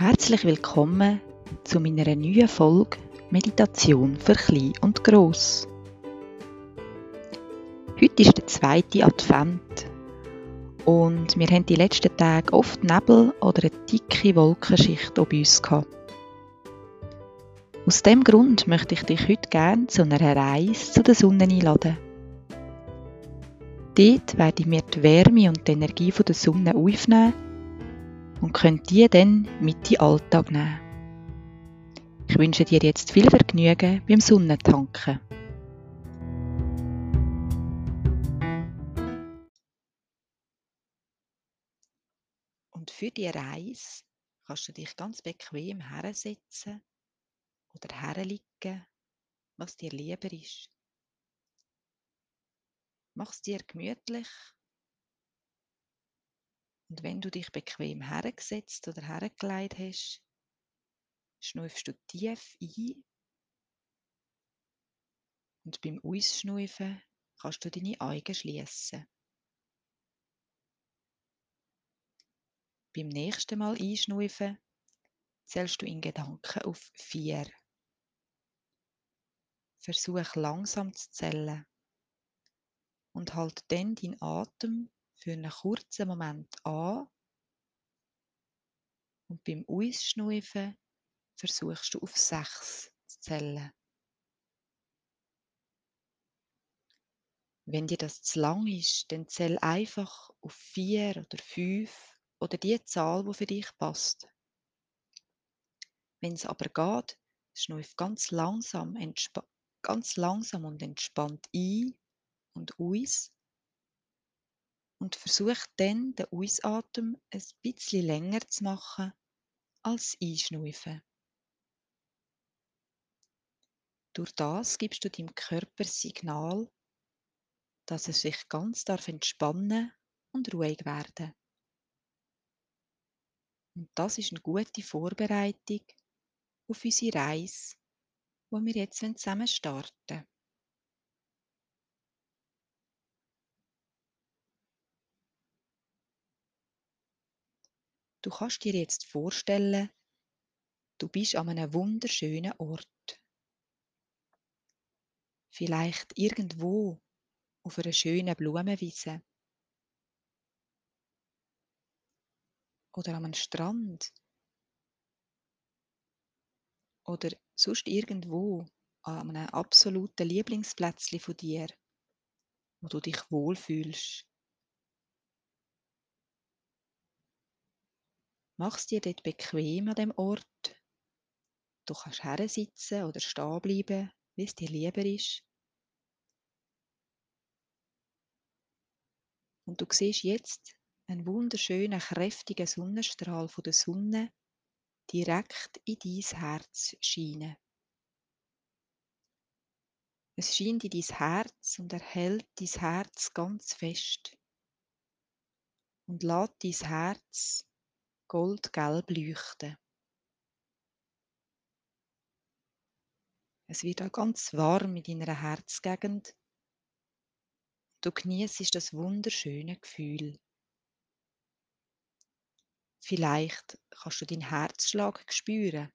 Herzlich willkommen zu meiner neuen Folge Meditation für Klein und Gross. Heute ist der zweite Advent und wir haben die letzten Tage oft Nebel oder eine dicke Wolkenschicht um uns gehabt. Aus dem Grund möchte ich dich heute gerne zu einer Reise zu der Sonne einladen. Dort werde ich mir die Wärme und die Energie der Sonne aufnehmen und könnt die dann mit in den Alltag nehmen. Ich wünsche dir jetzt viel Vergnügen beim Sonnentanken. Und für die Reise kannst du dich ganz bequem hersetzen oder herliegen, was dir lieber ist. Mach es dir gemütlich und wenn du dich bequem hergesetzt oder hergelegt hast, schnuifst du tief ein. Und beim Ausschnaufen kannst du deine Augen schließen. Beim nächsten Mal einschnaufen zählst du in Gedanken auf vier. Versuch langsam zu zählen und halt dann deinen Atem für einen kurzen Moment an und beim Ausschnaufen versuchst du auf sechs zu zählen. Wenn dir das zu lang ist, dann zähl einfach auf vier oder fünf oder die Zahl, die für dich passt. Wenn es aber geht, schnuif ganz langsam, ganz langsam und entspannt ein und aus und versuch dann den Ausatmen ein bisschen länger zu machen als Einschnaufen. Durch das gibst du deinem Körper Signal, dass er sich ganz darf entspannen und ruhig werden. Und das ist eine gute Vorbereitung auf unsere Reise, wo wir jetzt zusammen starten. Du kannst dir jetzt vorstellen, du bist an einem wunderschönen Ort. Vielleicht irgendwo auf einer schönen Blumenwiese. Oder am Strand. Oder sonst irgendwo an einem absoluten Lieblingsplätzchen von dir, wo du dich wohlfühlst. Mach es dir dort bequem an dem Ort. Du kannst sitzen oder stehen bleiben, wie es dir lieber ist. Und du siehst jetzt einen wunderschönen, kräftigen Sonnenstrahl von der Sonne direkt in dein Herz scheinen. Es scheint in dein Herz und erhält dein Herz ganz fest und lässt dein Herz goldgelb leuchten. Es wird auch ganz warm in deiner Herzgegend. Du genießt das wunderschöne Gefühl. Vielleicht kannst du deinen Herzschlag spüren.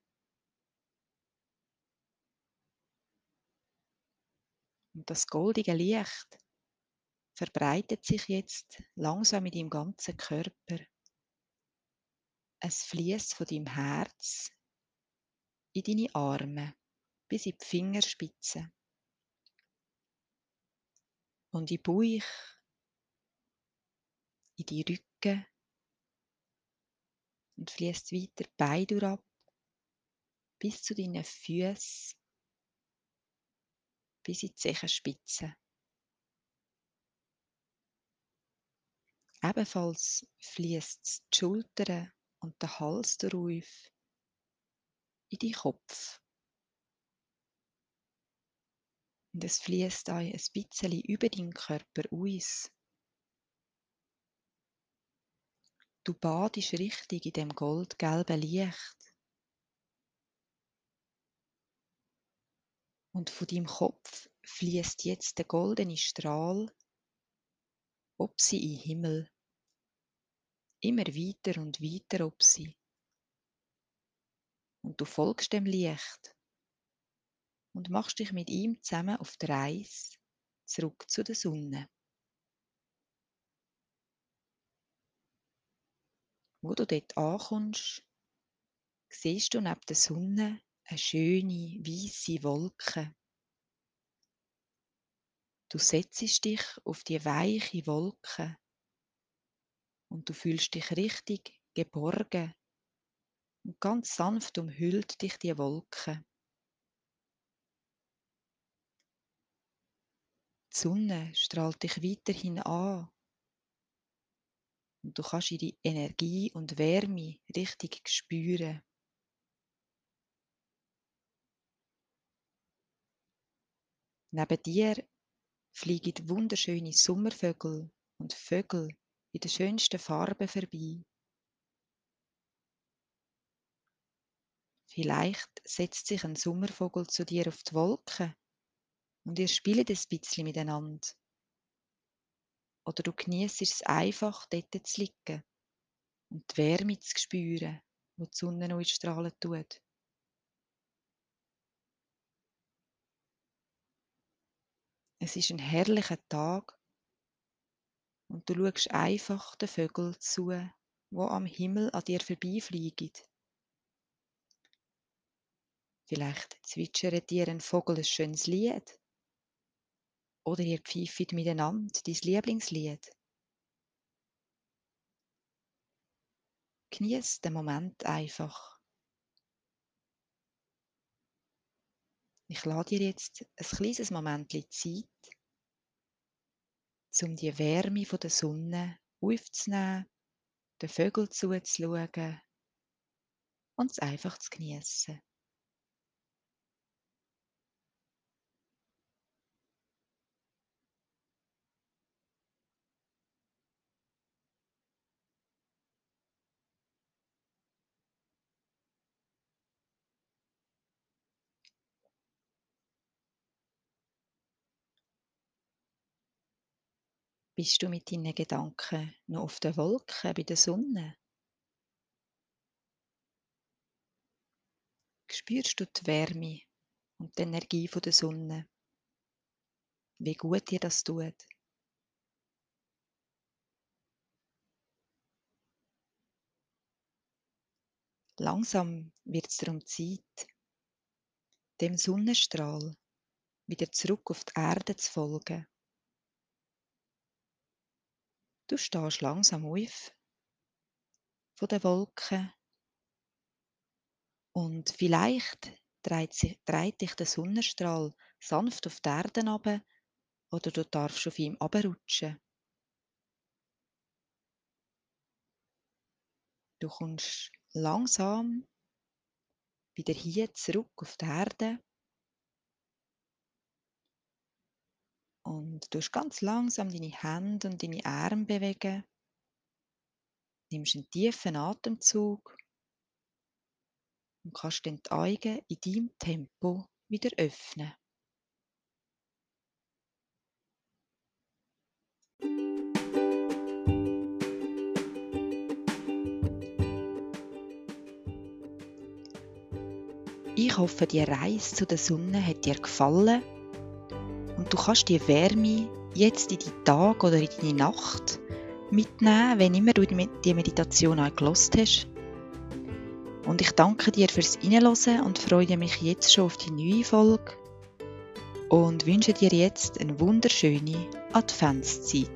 Und das goldige Licht verbreitet sich jetzt langsam in deinem ganzen Körper. Es fließt von deinem Herz in deine Arme bis in die Fingerspitzen und in Bauch, in die Rücken und fließt weiter Beine ab bis zu deinen Füßen, bis in die Zehenspitzen. Ebenfalls fließt die Schultern und der Hals darauf in die Kopf. Und es fließt ein bisschen über deinen Körper aus. Du badest richtig in dem goldgelben Licht. Und von deinem Kopf fließt jetzt der goldene Strahl, ob sie in Himmel immer weiter und weiter ob sie. Und du folgst dem Licht und machst dich mit ihm zusammen auf die Reise zurück zu der Sonne. Wo du dort ankommst, siehst du neben der Sonne eine schöne, weiße Wolke. Du setzt dich auf die weiche Wolke und du fühlst dich richtig geborgen und ganz sanft umhüllt dich die Wolke. Die Sonne strahlt dich weiterhin an und du kannst ihre Energie und Wärme richtig spüren. Neben dir fliegen wunderschöne Sommervögel und Vögel in den schönsten Farben vorbei. Vielleicht setzt sich ein Sommervogel zu dir auf die Wolke und ihr spielt ein bisschen miteinander. Oder du genießt es einfach, dort zu liegen und die Wärme zu spüren, wo die Sonne noch strahlen tut. Es ist ein herrlicher Tag und du schaust einfach den Vögeln zu, wo am Himmel an dir vorbeifliegen. Vielleicht zwitschert dir ein Vogel ein schönes Lied. Oder ihr pfeift miteinander dein Lieblingslied. Genieß den Moment einfach. Ich lade dir jetzt ein kleines Moment Zeit, um die Wärme der Sonne aufzunehmen, den Vögeln zuzuschauen und es einfach zu genießen. Bist du mit deinen Gedanken noch auf der Wolke bei der Sonne? Spürst du die Wärme und die Energie der Sonne? Wie gut dir das tut? Langsam wird es darum Zeit, dem Sonnenstrahl wieder zurück auf die Erde zu folgen. Du stehst langsam auf von den Wolken und vielleicht dreht, dich der Sonnenstrahl sanft auf die Erde runter oder du darfst auf ihm abrutschen. Du kommst langsam wieder hier zurück auf die Erde Und du ganz langsam deine Hände und deine Arme bewegen. Nimmst einen tiefen Atemzug und kannst dann die Augen in deinem Tempo wieder öffnen. Ich hoffe, die Reise zu der Sonne hat dir gefallen du kannst die Wärme jetzt in die Tag oder in deine Nacht mitnehmen, wenn immer du die Meditation auch hast. Und ich danke dir fürs Reinhören und freue mich jetzt schon auf die neue Folge und wünsche dir jetzt eine wunderschöne Adventszeit.